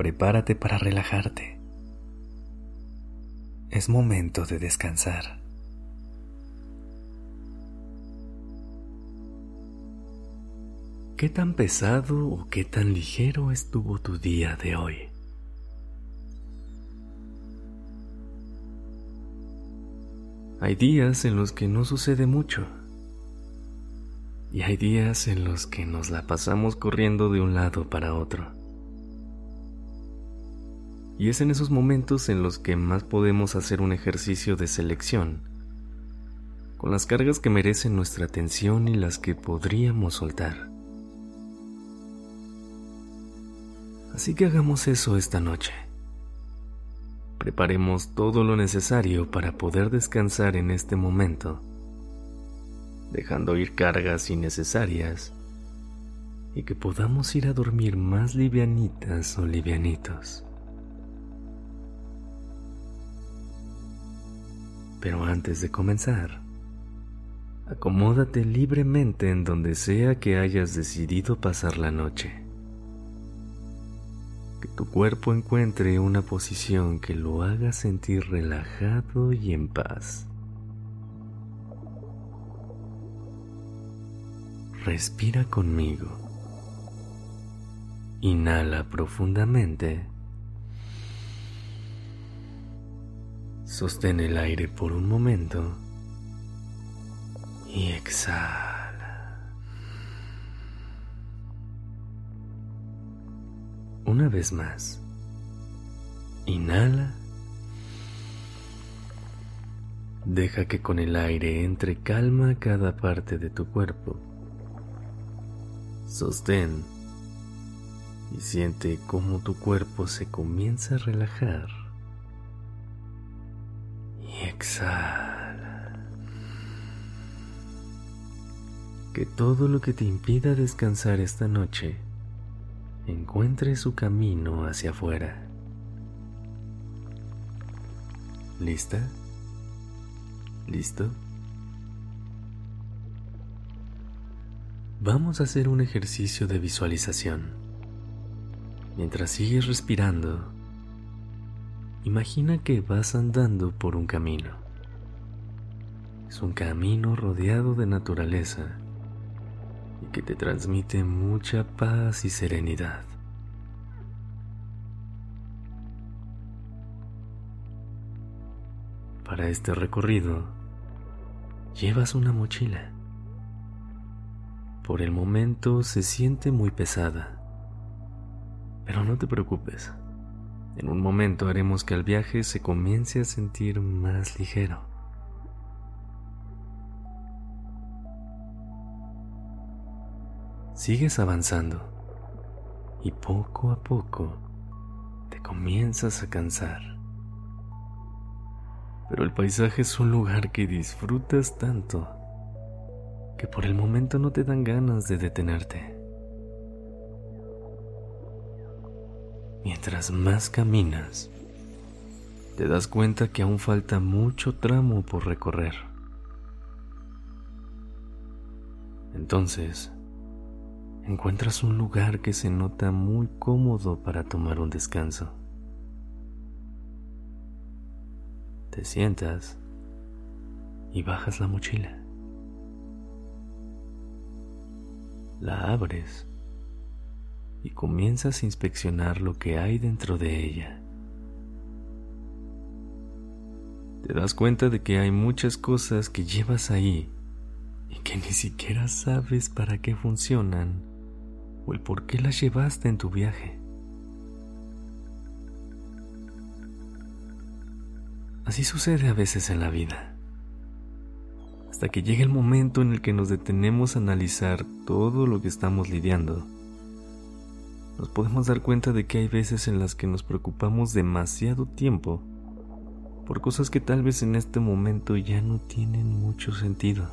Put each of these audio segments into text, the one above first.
Prepárate para relajarte. Es momento de descansar. ¿Qué tan pesado o qué tan ligero estuvo tu día de hoy? Hay días en los que no sucede mucho. Y hay días en los que nos la pasamos corriendo de un lado para otro. Y es en esos momentos en los que más podemos hacer un ejercicio de selección, con las cargas que merecen nuestra atención y las que podríamos soltar. Así que hagamos eso esta noche. Preparemos todo lo necesario para poder descansar en este momento, dejando ir cargas innecesarias y que podamos ir a dormir más livianitas o livianitos. Pero antes de comenzar, acomódate libremente en donde sea que hayas decidido pasar la noche. Que tu cuerpo encuentre una posición que lo haga sentir relajado y en paz. Respira conmigo. Inhala profundamente. Sostén el aire por un momento y exhala. Una vez más. Inhala. Deja que con el aire entre calma cada parte de tu cuerpo. Sostén y siente cómo tu cuerpo se comienza a relajar exhala. Que todo lo que te impida descansar esta noche encuentre su camino hacia afuera. ¿Lista? ¿Listo? Vamos a hacer un ejercicio de visualización. Mientras sigues respirando, Imagina que vas andando por un camino. Es un camino rodeado de naturaleza y que te transmite mucha paz y serenidad. Para este recorrido, llevas una mochila. Por el momento se siente muy pesada, pero no te preocupes en un momento haremos que el viaje se comience a sentir más ligero. Sigues avanzando y poco a poco te comienzas a cansar. Pero el paisaje es un lugar que disfrutas tanto que por el momento no te dan ganas de detenerte. Mientras más caminas, te das cuenta que aún falta mucho tramo por recorrer. Entonces, encuentras un lugar que se nota muy cómodo para tomar un descanso. Te sientas y bajas la mochila. La abres y comienzas a inspeccionar lo que hay dentro de ella. Te das cuenta de que hay muchas cosas que llevas ahí y que ni siquiera sabes para qué funcionan o el por qué las llevaste en tu viaje. Así sucede a veces en la vida. Hasta que llega el momento en el que nos detenemos a analizar todo lo que estamos lidiando nos podemos dar cuenta de que hay veces en las que nos preocupamos demasiado tiempo por cosas que tal vez en este momento ya no tienen mucho sentido.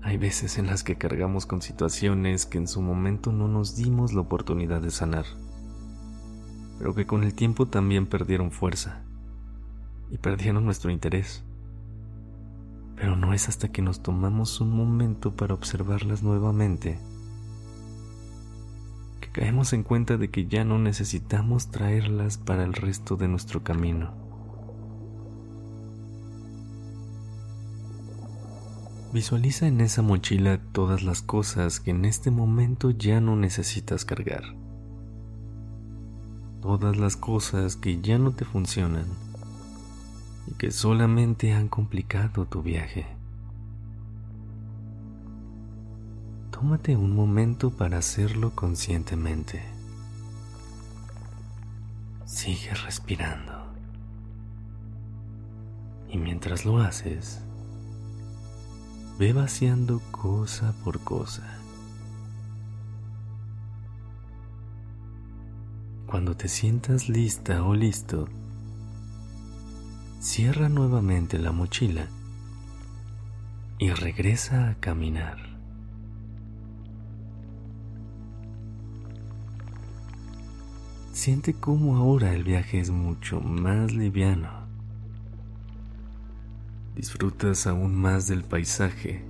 Hay veces en las que cargamos con situaciones que en su momento no nos dimos la oportunidad de sanar, pero que con el tiempo también perdieron fuerza y perdieron nuestro interés. Pero no es hasta que nos tomamos un momento para observarlas nuevamente que caemos en cuenta de que ya no necesitamos traerlas para el resto de nuestro camino. Visualiza en esa mochila todas las cosas que en este momento ya no necesitas cargar. Todas las cosas que ya no te funcionan y que solamente han complicado tu viaje. Tómate un momento para hacerlo conscientemente. Sigue respirando. Y mientras lo haces, ve vaciando cosa por cosa. Cuando te sientas lista o listo, Cierra nuevamente la mochila y regresa a caminar. Siente cómo ahora el viaje es mucho más liviano. Disfrutas aún más del paisaje.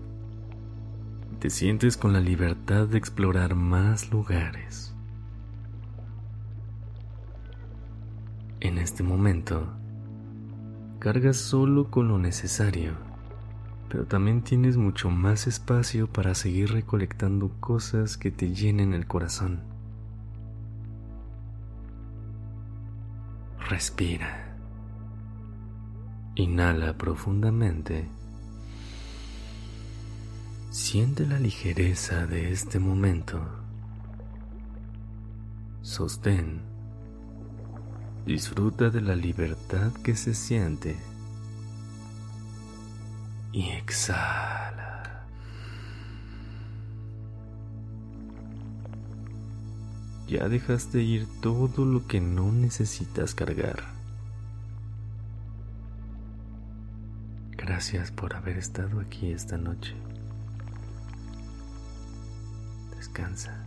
Te sientes con la libertad de explorar más lugares. En este momento, cargas solo con lo necesario, pero también tienes mucho más espacio para seguir recolectando cosas que te llenen el corazón. Respira. Inhala profundamente. Siente la ligereza de este momento. Sostén Disfruta de la libertad que se siente y exhala. Ya dejaste ir todo lo que no necesitas cargar. Gracias por haber estado aquí esta noche. Descansa.